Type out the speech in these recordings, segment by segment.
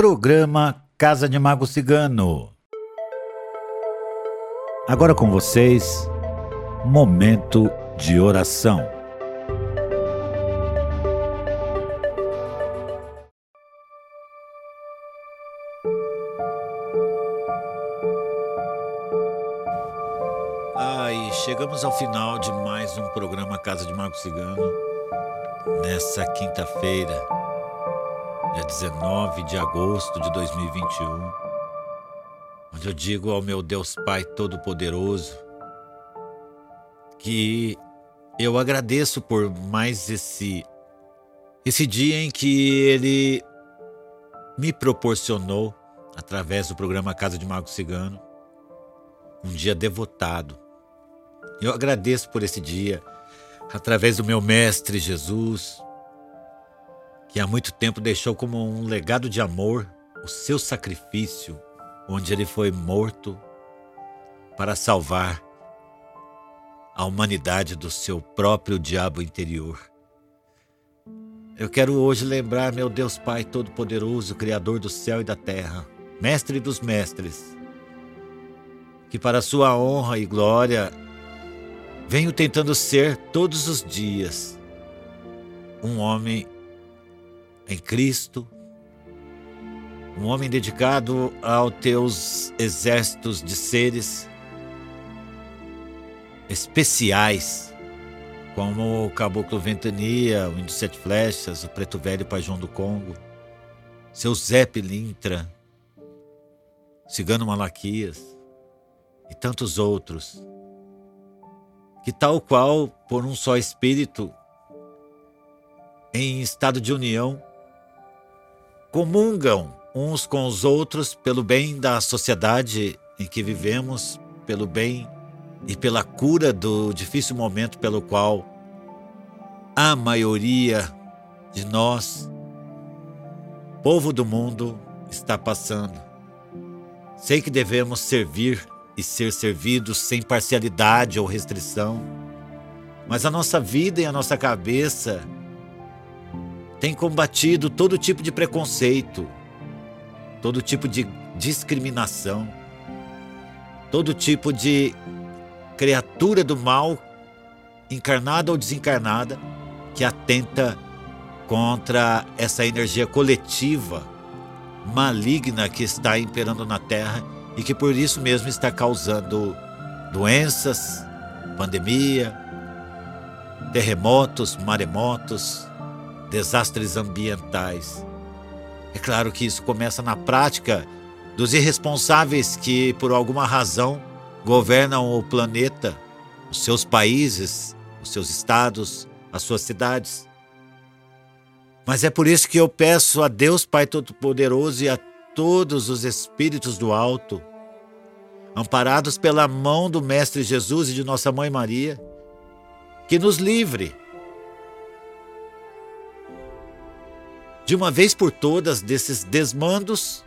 Programa Casa de Mago Cigano. Agora com vocês, momento de oração. Ai, chegamos ao final de mais um programa Casa de Mago Cigano. Nessa quinta-feira, dia 19 de agosto de 2021, onde eu digo ao meu Deus Pai Todo-Poderoso que eu agradeço por mais esse esse dia em que ele me proporcionou através do programa Casa de Mago Cigano um dia devotado. Eu agradeço por esse dia através do meu mestre Jesus, que há muito tempo deixou como um legado de amor o seu sacrifício, onde ele foi morto para salvar a humanidade do seu próprio diabo interior. Eu quero hoje lembrar meu Deus Pai Todo-Poderoso, Criador do céu e da terra, Mestre dos Mestres, que para sua honra e glória venho tentando ser todos os dias um homem em Cristo, um homem dedicado aos teus exércitos de seres especiais, como o Caboclo Ventania, o Índio Sete Flechas, o Preto Velho Pai João do Congo, seu Zé Pilintra, Cigano Malaquias e tantos outros, que tal qual por um só espírito, em estado de união, comungam uns com os outros pelo bem da sociedade em que vivemos, pelo bem e pela cura do difícil momento pelo qual a maioria de nós, povo do mundo, está passando. Sei que devemos servir e ser servidos sem parcialidade ou restrição, mas a nossa vida e a nossa cabeça tem combatido todo tipo de preconceito, todo tipo de discriminação, todo tipo de criatura do mal, encarnada ou desencarnada, que atenta contra essa energia coletiva maligna que está imperando na Terra e que por isso mesmo está causando doenças, pandemia, terremotos, maremotos, desastres ambientais. É claro que isso começa na prática dos irresponsáveis que, por alguma razão, governam o planeta, os seus países, os seus estados, as suas cidades. Mas é por isso que eu peço a Deus Pai Todo-Poderoso e a todos os espíritos do alto, amparados pela mão do Mestre Jesus e de Nossa Mãe Maria, que nos livre de uma vez por todas desses desmandos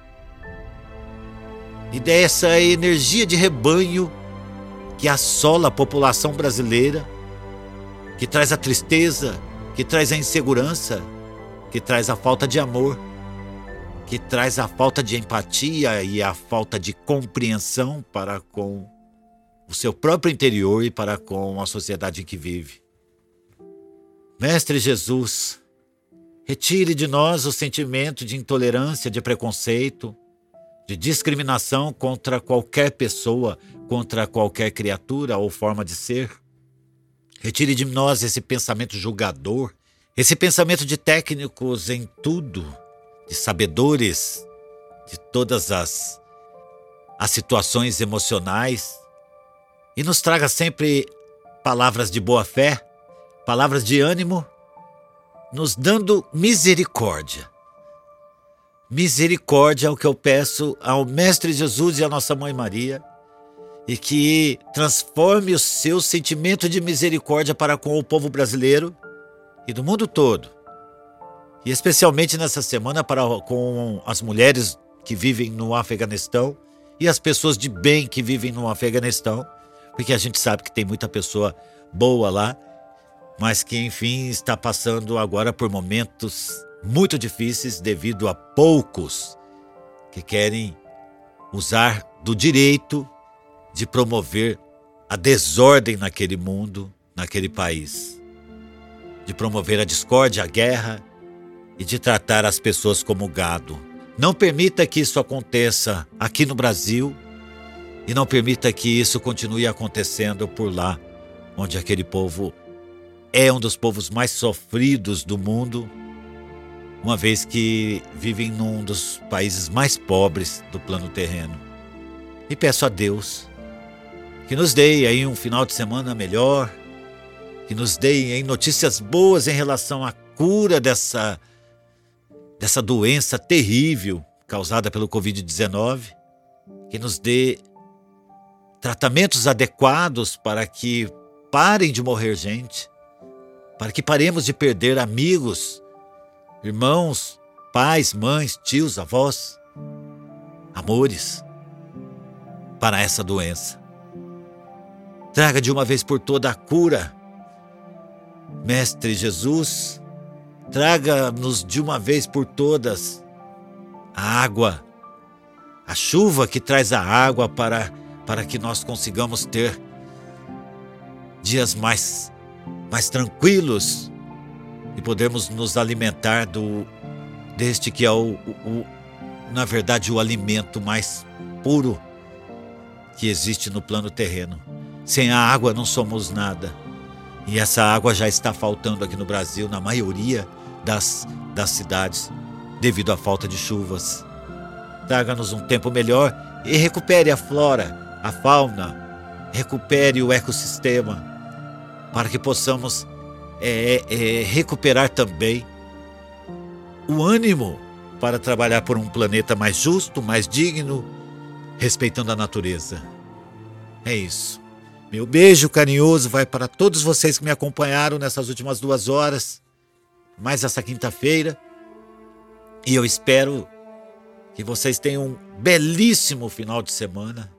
e dessa energia de rebanho que assola a população brasileira, que traz a tristeza, que traz a insegurança, que traz a falta de amor, que traz a falta de empatia e a falta de compreensão para com o seu próprio interior e para com a sociedade em que vive. Mestre Jesus, retire de nós o sentimento de intolerância, de preconceito, de discriminação contra qualquer pessoa, contra qualquer criatura ou forma de ser. Retire de nós esse pensamento julgador, esse pensamento de técnicos em tudo, de sabedores de todas as, as situações emocionais e nos traga sempre palavras de boa fé, palavras de ânimo, nos dando misericórdia Misericórdia é o que eu peço ao Mestre Jesus e à Nossa Mãe Maria, e que transforme o seu sentimento de misericórdia para com o povo brasileiro e do mundo todo. E especialmente nessa semana para com as mulheres que vivem no Afeganistão e as pessoas de bem que vivem no Afeganistão, porque a gente sabe que tem muita pessoa boa lá, mas que enfim está passando agora por momentos muito difíceis devido a poucos que querem usar do direito de promover a desordem naquele mundo, naquele país, de promover a discórdia, a guerra e de tratar as pessoas como gado. Não permita que isso aconteça aqui no Brasil e não permita que isso continue acontecendo por lá, onde aquele povo é um dos povos mais sofridos do mundo, uma vez que vivem num dos países mais pobres do plano terreno. E peço a Deus que nos dê aí um final de semana melhor, que nos dê aí notícias boas em relação à cura dessa dessa doença terrível causada pelo COVID-19, que nos dê tratamentos adequados para que parem de morrer gente, para que paremos de perder amigos, irmãos, pais, mães, tios, avós, amores, para essa doença. Traga de uma vez por toda a cura. Mestre Jesus, traga-nos de uma vez por todas a água, a chuva que traz a água para, para que nós consigamos ter dias mais, mais tranquilos e podermos nos alimentar do deste que é o, o, na verdade o alimento mais puro que existe no plano terreno. Sem a água não somos nada. E essa água já está faltando aqui no Brasil, na maioria das, das cidades, devido à falta de chuvas. Traga-nos um tempo melhor e recupere a flora, a fauna, recupere o ecossistema, para que possamos é, é, recuperar também o ânimo para trabalhar por um planeta mais justo, mais digno, respeitando a natureza. É isso. Meu beijo carinhoso vai para todos vocês que me acompanharam nessas últimas duas horas, mais essa quinta-feira. E eu espero que vocês tenham um belíssimo final de semana.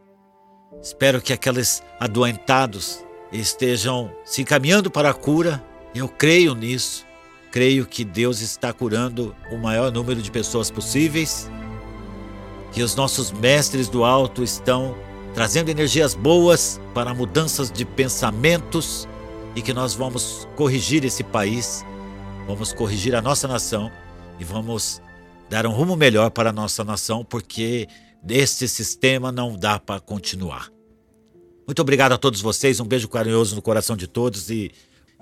Espero que aqueles adoentados estejam se encaminhando para a cura. Eu creio nisso. Creio que Deus está curando o maior número de pessoas possíveis. Que os nossos mestres do alto estão trazendo energias boas para mudanças de pensamentos e que nós vamos corrigir esse país, vamos corrigir a nossa nação e vamos dar um rumo melhor para a nossa nação, porque desse sistema não dá para continuar. Muito obrigado a todos vocês, um beijo carinhoso no coração de todos e,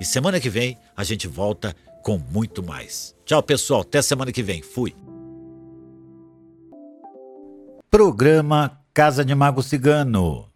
e semana que vem a gente volta com muito mais. Tchau, pessoal, até semana que vem. Fui. Programa Casa de Mago Cigano.